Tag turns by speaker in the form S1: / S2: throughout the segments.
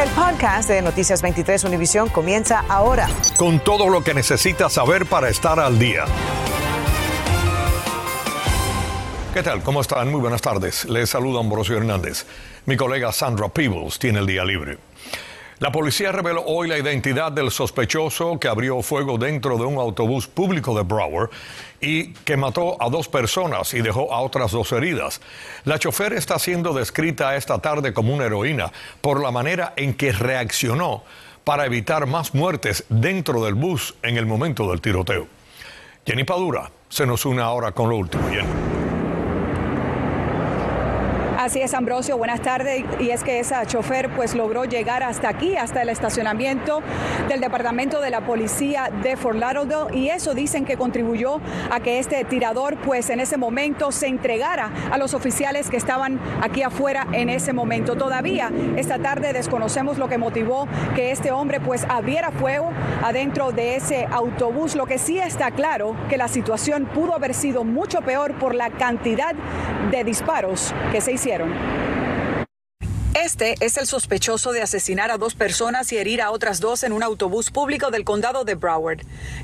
S1: El podcast de Noticias 23 Univisión comienza ahora.
S2: Con todo lo que necesitas saber para estar al día. ¿Qué tal? ¿Cómo están? Muy buenas tardes. Les saluda Ambrosio Hernández. Mi colega Sandra Peebles tiene el día libre. La policía reveló hoy la identidad del sospechoso que abrió fuego dentro de un autobús público de Broward y que mató a dos personas y dejó a otras dos heridas. La chofer está siendo descrita esta tarde como una heroína por la manera en que reaccionó para evitar más muertes dentro del bus en el momento del tiroteo. Jenny Padura se nos une ahora con lo último.
S3: Así es, Ambrosio, buenas tardes. Y es que esa chofer pues logró llegar hasta aquí, hasta el estacionamiento del Departamento de la Policía de Fort Lauderdale y eso dicen que contribuyó a que este tirador pues en ese momento se entregara a los oficiales que estaban aquí afuera en ese momento. Todavía esta tarde desconocemos lo que motivó que este hombre pues abriera fuego adentro de ese autobús. Lo que sí está claro que la situación pudo haber sido mucho peor por la cantidad de disparos que se hicieron fizeram. Este es el sospechoso de asesinar a dos personas y herir a otras dos en un autobús público del condado de Broward.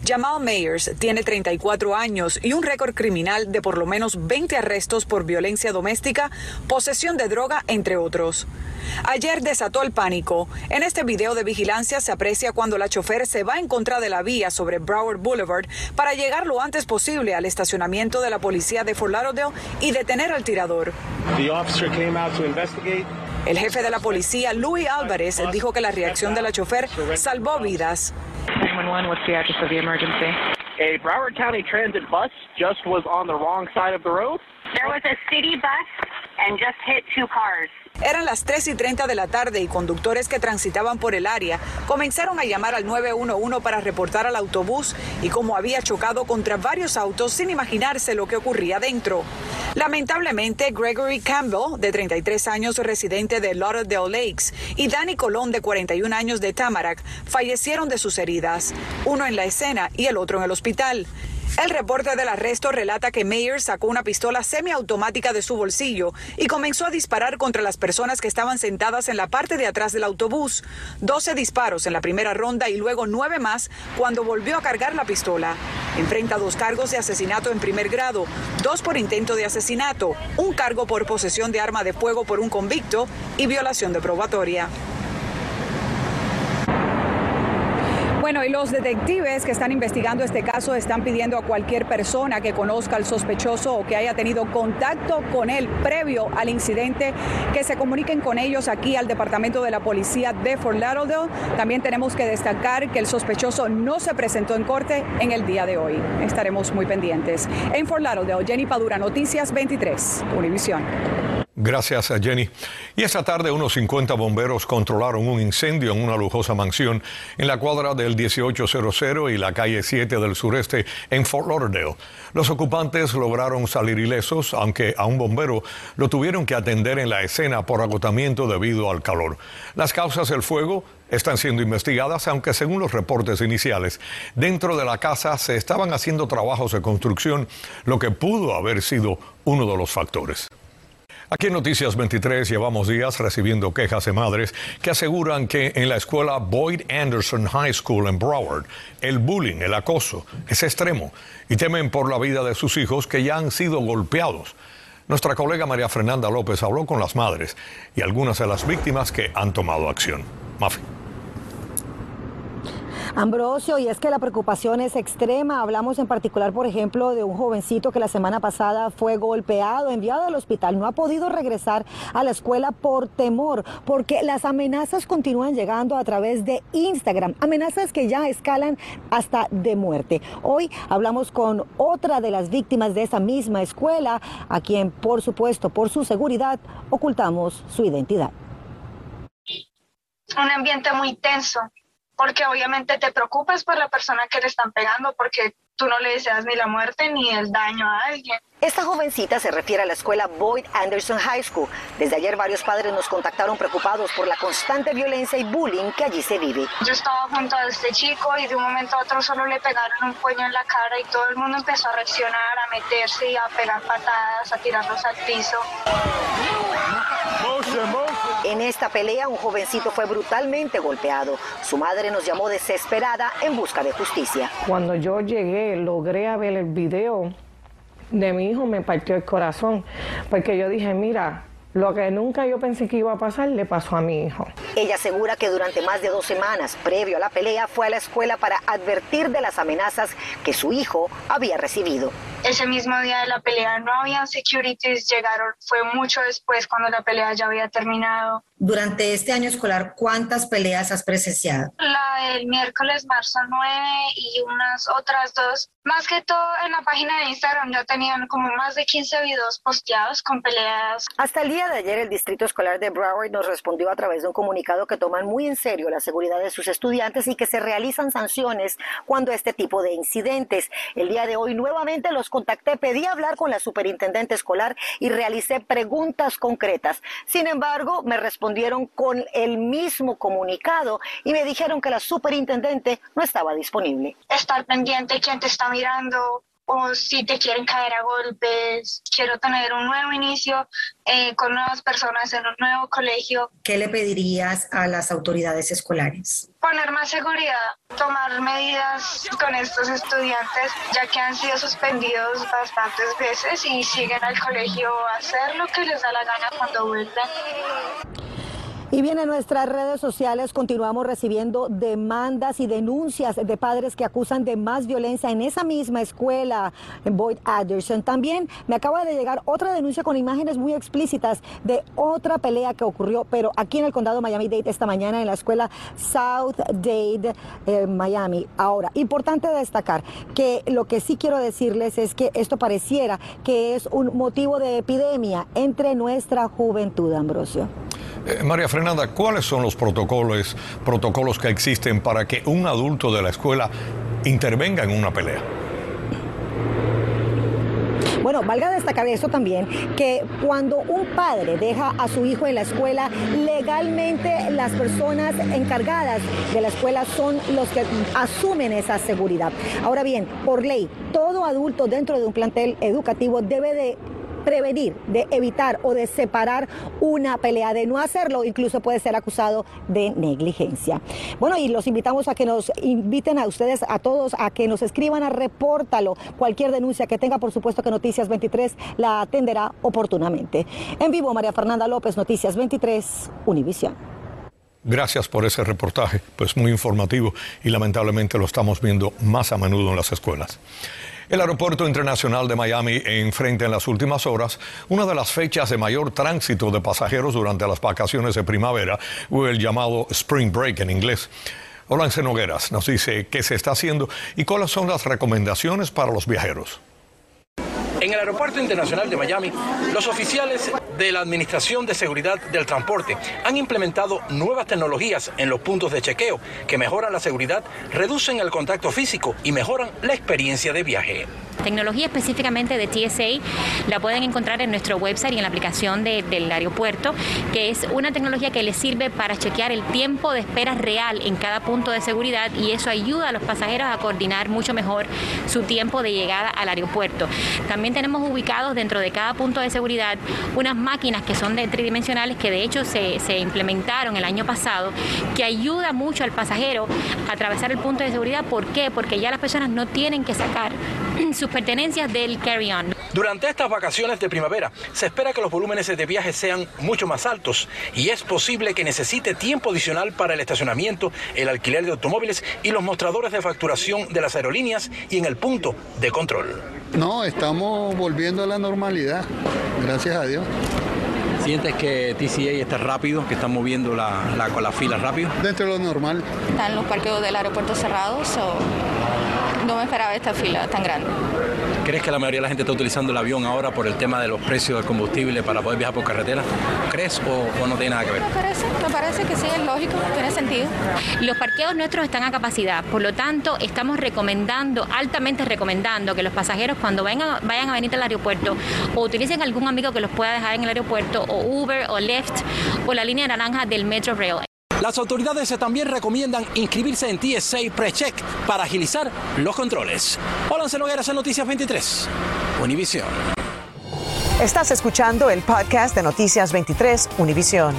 S3: Jamal Mayers tiene 34 años y un récord criminal de por lo menos 20 arrestos por violencia doméstica, posesión de droga, entre otros. Ayer desató el pánico. En este video de vigilancia se aprecia cuando la chofer se va en contra de la vía sobre Broward Boulevard para llegar lo antes posible al estacionamiento de la policía de Fort Lauderdale y detener al tirador. El jefe de la policía, Louis Álvarez, dijo que la reacción de la chofer salvó vidas.
S4: A Broward County Transit bus just was on the wrong side of the road.
S5: There was a city bus and just hit two cars.
S3: Eran las 3 y 30 de la tarde y conductores que transitaban por el área comenzaron a llamar al 911 para reportar al autobús y cómo había chocado contra varios autos sin imaginarse lo que ocurría dentro. Lamentablemente, Gregory Campbell, de 33 años, residente de Lauderdale Lakes, y Danny Colón, de 41 años, de Tamarack, fallecieron de sus heridas, uno en la escena y el otro en el hospital. El reporte del arresto relata que Mayer sacó una pistola semiautomática de su bolsillo y comenzó a disparar contra las personas que estaban sentadas en la parte de atrás del autobús. 12 disparos en la primera ronda y luego nueve más cuando volvió a cargar la pistola. Enfrenta dos cargos de asesinato en primer grado, dos por intento de asesinato, un cargo por posesión de arma de fuego por un convicto y violación de probatoria. Bueno, y los detectives que están investigando este caso están pidiendo a cualquier persona que conozca al sospechoso o que haya tenido contacto con él previo al incidente que se comuniquen con ellos aquí al Departamento de la Policía de Fort Lauderdale. También tenemos que destacar que el sospechoso no se presentó en corte en el día de hoy. Estaremos muy pendientes. En Fort Lauderdale, Jenny Padura, Noticias 23, Univisión.
S2: Gracias a Jenny. Y esta tarde unos 50 bomberos controlaron un incendio en una lujosa mansión en la cuadra del 1800 y la calle 7 del sureste en Fort Lauderdale. Los ocupantes lograron salir ilesos, aunque a un bombero lo tuvieron que atender en la escena por agotamiento debido al calor. Las causas del fuego están siendo investigadas, aunque según los reportes iniciales, dentro de la casa se estaban haciendo trabajos de construcción, lo que pudo haber sido uno de los factores. Aquí en Noticias 23 llevamos días recibiendo quejas de madres que aseguran que en la escuela Boyd Anderson High School en Broward el bullying, el acoso es extremo y temen por la vida de sus hijos que ya han sido golpeados. Nuestra colega María Fernanda López habló con las madres y algunas de las víctimas que han tomado acción. Mafi.
S6: Ambrosio, y es que la preocupación es extrema. Hablamos en particular, por ejemplo, de un jovencito que la semana pasada fue golpeado, enviado al hospital, no ha podido regresar a la escuela por temor, porque las amenazas continúan llegando a través de Instagram, amenazas que ya escalan hasta de muerte. Hoy hablamos con otra de las víctimas de esa misma escuela, a quien, por supuesto, por su seguridad, ocultamos su identidad.
S7: Un ambiente muy tenso, porque obviamente te preocupas por la persona que le están pegando, porque tú no le deseas ni la muerte ni el daño a alguien.
S6: Esta jovencita se refiere a la escuela Boyd Anderson High School. Desde ayer varios padres nos contactaron preocupados por la constante violencia y bullying que allí se vive.
S7: Yo estaba junto a este chico y de un momento a otro solo le pegaron un puño en la cara y todo el mundo empezó a reaccionar, a meterse y a pegar patadas, a tirarlos al piso.
S6: En esta pelea un jovencito fue brutalmente golpeado. Su madre nos llamó desesperada en busca de justicia.
S8: Cuando yo llegué, logré ver el video de mi hijo, me partió el corazón, porque yo dije, mira, lo que nunca yo pensé que iba a pasar le pasó a mi hijo.
S6: Ella asegura que durante más de dos semanas previo a la pelea fue a la escuela para advertir de las amenazas que su hijo había recibido.
S7: Ese mismo día de la pelea no habían securities, llegaron, fue mucho después cuando la pelea ya había terminado.
S6: Durante este año escolar, ¿cuántas peleas has presenciado?
S7: La del miércoles, marzo 9 y unas otras dos. Más que todo en la página de Instagram ya tenían como más de 15 videos posteados con peleas.
S6: Hasta el día de ayer el Distrito Escolar de Broward nos respondió a través de un comunicado que toman muy en serio la seguridad de sus estudiantes y que se realizan sanciones cuando este tipo de incidentes. El día de hoy nuevamente los contacté, pedí hablar con la superintendente escolar y realicé preguntas concretas. Sin embargo, me respondieron con el mismo comunicado y me dijeron que la superintendente no estaba disponible.
S7: Estar pendiente quién te está mirando, o si te quieren caer a golpes. Quiero tener un nuevo inicio eh, con nuevas personas en un nuevo colegio.
S6: ¿Qué le pedirías a las autoridades escolares?
S7: Poner más seguridad, tomar medidas con estos estudiantes, ya que han sido suspendidos bastantes veces y siguen al colegio a hacer lo que les da la gana cuando vuelven.
S6: Y bien, en nuestras redes sociales continuamos recibiendo demandas y denuncias de padres que acusan de más violencia en esa misma escuela, en Boyd Anderson. También me acaba de llegar otra denuncia con imágenes muy explícitas de otra pelea que ocurrió, pero aquí en el condado Miami-Dade esta mañana en la escuela South Dade, eh, Miami. Ahora, importante destacar que lo que sí quiero decirles es que esto pareciera que es un motivo de epidemia entre nuestra juventud, Ambrosio.
S2: Eh, María Fernanda, ¿cuáles son los protocolos, protocolos que existen para que un adulto de la escuela intervenga en una pelea?
S6: Bueno, valga destacar eso también, que cuando un padre deja a su hijo en la escuela, legalmente las personas encargadas de la escuela son los que asumen esa seguridad. Ahora bien, por ley, todo adulto dentro de un plantel educativo debe de prevenir, de evitar o de separar una pelea. De no hacerlo, incluso puede ser acusado de negligencia. Bueno, y los invitamos a que nos inviten a ustedes, a todos, a que nos escriban a repórtalo. Cualquier denuncia que tenga, por supuesto que Noticias 23 la atenderá oportunamente. En vivo, María Fernanda López, Noticias 23, Univisión.
S2: Gracias por ese reportaje, pues muy informativo y lamentablemente lo estamos viendo más a menudo en las escuelas. El Aeropuerto Internacional de Miami enfrenta en las últimas horas una de las fechas de mayor tránsito de pasajeros durante las vacaciones de primavera, o el llamado Spring Break en inglés. Olance Nogueras nos dice qué se está haciendo y cuáles son las recomendaciones para los viajeros.
S9: En el Aeropuerto Internacional de Miami, los oficiales de la Administración de Seguridad del Transporte han implementado nuevas tecnologías en los puntos de chequeo que mejoran la seguridad, reducen el contacto físico y mejoran la experiencia de viaje.
S10: Tecnología específicamente de TSA la pueden encontrar en nuestro website y en la aplicación del aeropuerto, que es una tecnología que les sirve para chequear el tiempo de espera real en cada punto de seguridad y eso ayuda a los pasajeros a coordinar mucho mejor su tiempo de llegada al aeropuerto. También tenemos ubicados dentro de cada punto de seguridad unas máquinas que son de tridimensionales que de hecho se, se implementaron el año pasado, que ayuda mucho al pasajero a atravesar el punto de seguridad. ¿Por qué? Porque ya las personas no tienen que sacar sus pertenencias del carry-on.
S9: Durante estas vacaciones de primavera se espera que los volúmenes de viaje sean mucho más altos y es posible que necesite tiempo adicional para el estacionamiento, el alquiler de automóviles y los mostradores de facturación de las aerolíneas y en el punto de control.
S11: No, estamos volviendo a la normalidad, gracias a Dios.
S12: ¿Sientes que TCA está rápido, que están moviendo la, la, con la fila rápido?
S11: Dentro de lo normal.
S13: ¿Están los parqueos del aeropuerto cerrados o no me esperaba esta fila tan grande?
S12: ¿Crees que la mayoría de la gente está utilizando el avión ahora por el tema de los precios del combustible para poder viajar por carretera? ¿Crees o, o no tiene nada que ver?
S13: Me parece, me parece que sí, es lógico, tiene sentido.
S10: Los parqueos nuestros están a capacidad, por lo tanto estamos recomendando, altamente recomendando que los pasajeros cuando vayan a, vayan a venir al aeropuerto o utilicen algún amigo que los pueda dejar en el aeropuerto o Uber o Lyft o la línea naranja del Metro Rail.
S9: Las autoridades también recomiendan inscribirse en TSA PreCheck para agilizar los controles. Hola, Nogueras en Noticias 23, Univisión.
S1: Estás escuchando el podcast de Noticias 23, Univisión.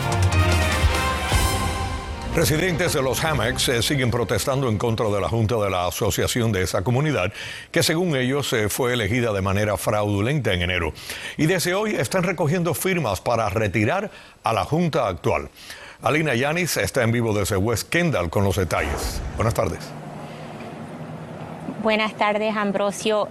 S2: Residentes de los Hammocks eh, siguen protestando en contra de la Junta de la Asociación de esa comunidad, que según ellos eh, fue elegida de manera fraudulenta en enero. Y desde hoy están recogiendo firmas para retirar a la Junta actual. Alina Yanis está en vivo desde West Kendall con los detalles. Buenas tardes.
S14: Buenas tardes, Ambrosio.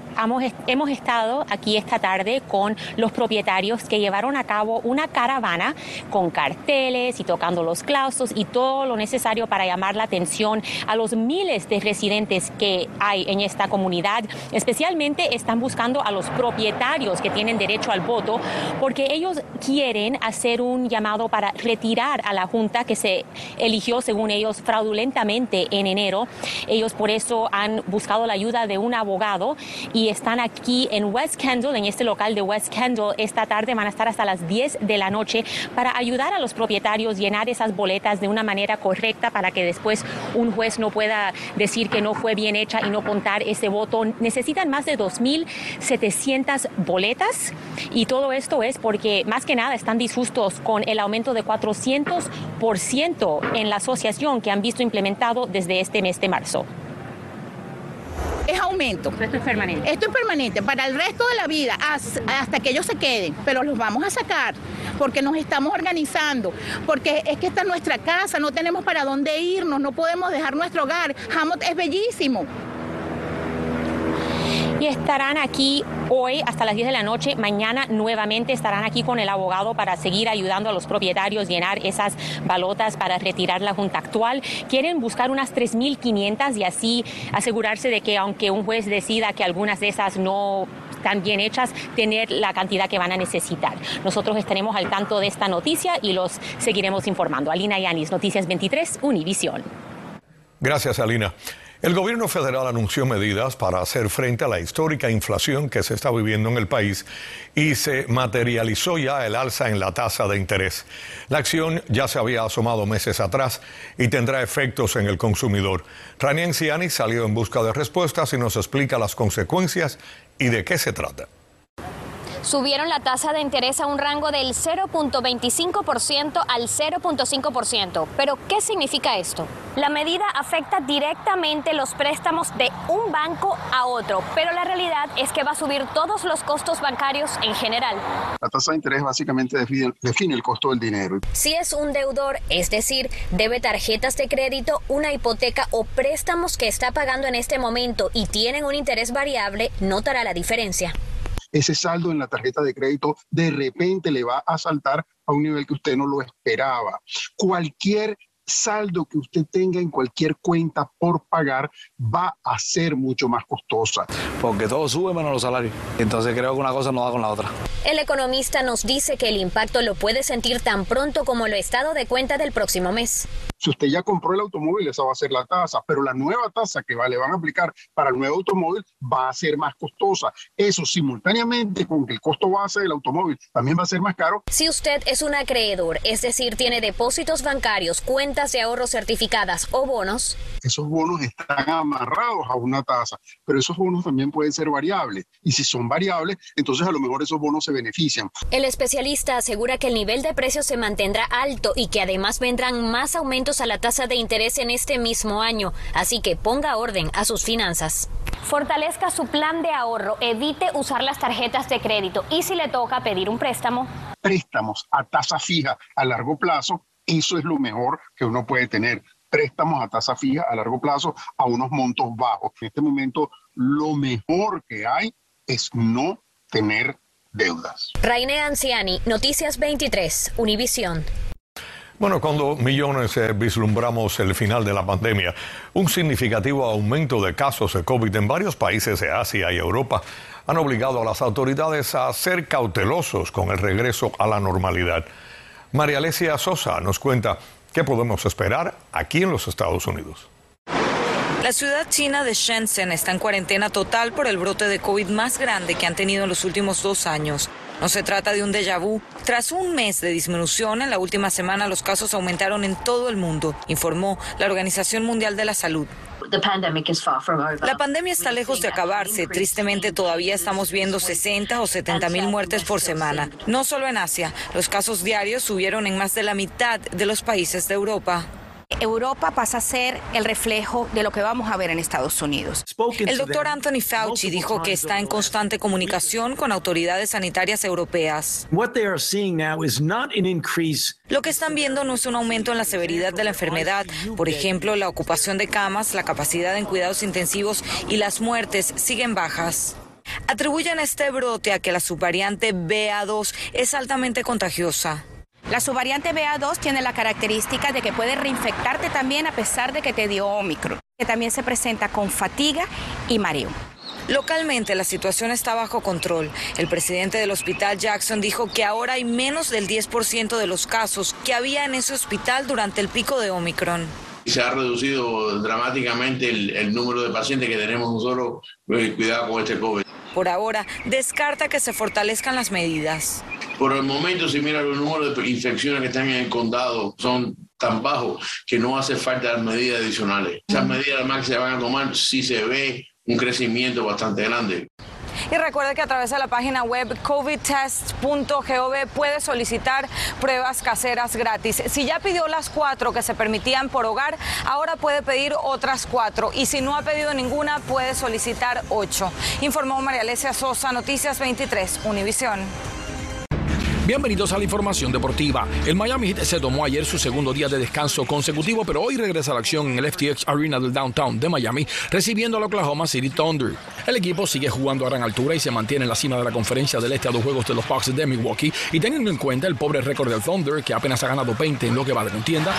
S14: Hemos, estado aquí esta tarde con los propietarios que llevaron a cabo una caravana con carteles y tocando los claustros y todo lo necesario para llamar la atención a los miles de residentes que hay en esta comunidad. Especialmente están buscando a los propietarios que tienen derecho al voto porque ellos quieren hacer un llamado para retirar a la junta que se eligió, según ellos, fraudulentamente en enero. Ellos por eso han buscado la ayuda de un abogado y están aquí en West Kendall, en este local de West Kendall. Esta tarde van a estar hasta las 10 de la noche para ayudar a los propietarios a llenar esas boletas de una manera correcta para que después un juez no pueda decir que no fue bien hecha y no contar ese voto. Necesitan más de 2.700 boletas y todo esto es porque más que nada están disgustos con el aumento de 400% en la asociación que han visto implementado desde este mes de marzo
S15: es aumento.
S14: Esto es permanente.
S15: Esto es permanente para el resto de la vida, hasta que ellos se queden, pero los vamos a sacar porque nos estamos organizando, porque es que esta es nuestra casa, no tenemos para dónde irnos, no podemos dejar nuestro hogar. Hamot es bellísimo
S14: y estarán aquí hoy hasta las 10 de la noche. Mañana nuevamente estarán aquí con el abogado para seguir ayudando a los propietarios llenar esas balotas para retirar la junta actual. Quieren buscar unas 3.500 y así asegurarse de que aunque un juez decida que algunas de esas no están bien hechas, tener la cantidad que van a necesitar. Nosotros estaremos al tanto de esta noticia y los seguiremos informando. Alina Yanis, Noticias 23, Univisión.
S2: Gracias, Alina. El gobierno federal anunció medidas para hacer frente a la histórica inflación que se está viviendo en el país y se materializó ya el alza en la tasa de interés. La acción ya se había asomado meses atrás y tendrá efectos en el consumidor. Ranian Ciani salió en busca de respuestas y nos explica las consecuencias y de qué se trata
S16: subieron la tasa de interés a un rango del 0.25% al 0.5%. Pero, ¿qué significa esto? La medida afecta directamente los préstamos de un banco a otro, pero la realidad es que va a subir todos los costos bancarios en general.
S17: La tasa de interés básicamente define, define el costo del dinero.
S16: Si es un deudor, es decir, debe tarjetas de crédito, una hipoteca o préstamos que está pagando en este momento y tienen un interés variable, notará la diferencia
S17: ese saldo en la tarjeta de crédito de repente le va a saltar a un nivel que usted no lo esperaba. Cualquier saldo que usted tenga en cualquier cuenta por pagar va a ser mucho más costosa.
S18: Porque todo sube menos los salarios. Entonces creo que una cosa no va con la otra.
S16: El economista nos dice que el impacto lo puede sentir tan pronto como el estado de cuenta del próximo mes.
S17: Si usted ya compró el automóvil, esa va a ser la tasa, pero la nueva tasa que le van a aplicar para el nuevo automóvil va a ser más costosa. Eso simultáneamente con que el costo base del automóvil también va a ser más caro.
S16: Si usted es un acreedor, es decir, tiene depósitos bancarios, cuentas de ahorro certificadas o bonos,
S17: esos bonos están amarrados a una tasa, pero esos bonos también pueden ser variables. Y si son variables, entonces a lo mejor esos bonos se benefician.
S16: El especialista asegura que el nivel de precios se mantendrá alto y que además vendrán más aumentos a la tasa de interés en este mismo año, así que ponga orden a sus finanzas. Fortalezca su plan de ahorro, evite usar las tarjetas de crédito y si le toca pedir un préstamo.
S17: Préstamos a tasa fija a largo plazo, eso es lo mejor que uno puede tener préstamos a tasa fija a largo plazo a unos montos bajos. En este momento lo mejor que hay es no tener deudas.
S16: Raine Anciani, Noticias 23, Univisión.
S2: Bueno, cuando millones eh, vislumbramos el final de la pandemia, un significativo aumento de casos de COVID en varios países de Asia y Europa han obligado a las autoridades a ser cautelosos con el regreso a la normalidad. María Alesia Sosa nos cuenta qué podemos esperar aquí en los Estados Unidos.
S19: La ciudad china de Shenzhen está en cuarentena total por el brote de COVID más grande que han tenido en los últimos dos años. No se trata de un déjà vu. Tras un mes de disminución, en la última semana los casos aumentaron en todo el mundo, informó la Organización Mundial de la Salud. La pandemia está lejos de acabarse. Tristemente todavía estamos viendo 60 o 70 mil muertes por semana. No solo en Asia, los casos diarios subieron en más de la mitad de los países de Europa.
S20: Europa pasa a ser el reflejo de lo que vamos a ver en Estados Unidos.
S19: El doctor Anthony Fauci dijo que está en constante comunicación con autoridades sanitarias europeas. Lo que están viendo no es un aumento en la severidad de la enfermedad. Por ejemplo, la ocupación de camas, la capacidad en cuidados intensivos y las muertes siguen bajas. Atribuyen este brote a que la subvariante BA2 es altamente contagiosa.
S20: La subvariante BA2 tiene la característica de que puede reinfectarte también a pesar de que te dio Omicron, que también se presenta con fatiga y mareo.
S19: Localmente la situación está bajo control. El presidente del hospital Jackson dijo que ahora hay menos del 10% de los casos que había en ese hospital durante el pico de Omicron.
S21: Se ha reducido dramáticamente el, número de pacientes que tenemos nosotros eh, cuidado con este COVID.
S19: Por ahora, descarta que se fortalezcan las medidas.
S21: Por el momento, si mira los números de infecciones que están en el condado, son tan bajos que no hace falta dar medidas adicionales. Esas medidas además que se van a tomar si se ve un crecimiento bastante grande.
S19: Y recuerde que a través de la página web covidtest.gov puede solicitar pruebas caseras gratis. Si ya pidió las cuatro que se permitían por hogar, ahora puede pedir otras cuatro. Y si no ha pedido ninguna, puede solicitar ocho. Informó María Alesia Sosa, Noticias 23, Univisión.
S22: Bienvenidos a la información deportiva. El Miami Heat se tomó ayer su segundo día de descanso consecutivo, pero hoy regresa a la acción en el FTX Arena del Downtown de Miami, recibiendo al Oklahoma City Thunder. El equipo sigue jugando a gran altura y se mantiene en la cima de la conferencia del este a dos juegos de los Bucks de Milwaukee. Y teniendo en cuenta el pobre récord del Thunder, que apenas ha ganado 20 en lo que va de contienda,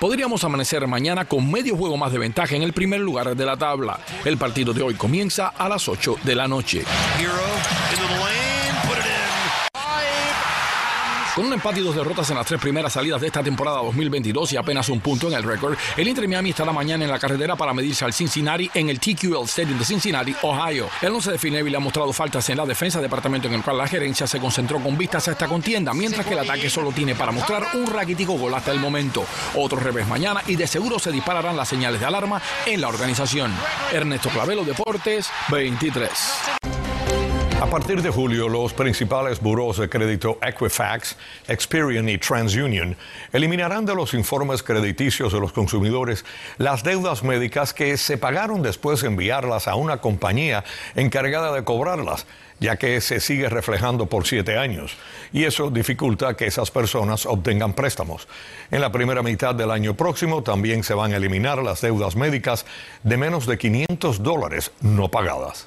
S22: podríamos amanecer mañana con medio juego más de ventaja en el primer lugar de la tabla. El partido de hoy comienza a las 8 de la noche. Con un empate y dos derrotas en las tres primeras salidas de esta temporada 2022 y apenas un punto en el récord, el Inter Miami estará mañana en la carretera para medirse al Cincinnati en el TQL Stadium de Cincinnati, Ohio. El 11 de Fineville ha mostrado faltas en la defensa, departamento en el cual la gerencia se concentró con vistas a esta contienda, mientras que el ataque solo tiene para mostrar un raquítico gol hasta el momento. Otro revés mañana y de seguro se dispararán las señales de alarma en la organización. Ernesto Clavelo, Deportes 23.
S2: A partir de julio, los principales buros de crédito Equifax, Experian y TransUnion eliminarán de los informes crediticios de los consumidores las deudas médicas que se pagaron después de enviarlas a una compañía encargada de cobrarlas, ya que se sigue reflejando por siete años. Y eso dificulta que esas personas obtengan préstamos. En la primera mitad del año próximo también se van a eliminar las deudas médicas de menos de 500 dólares no pagadas.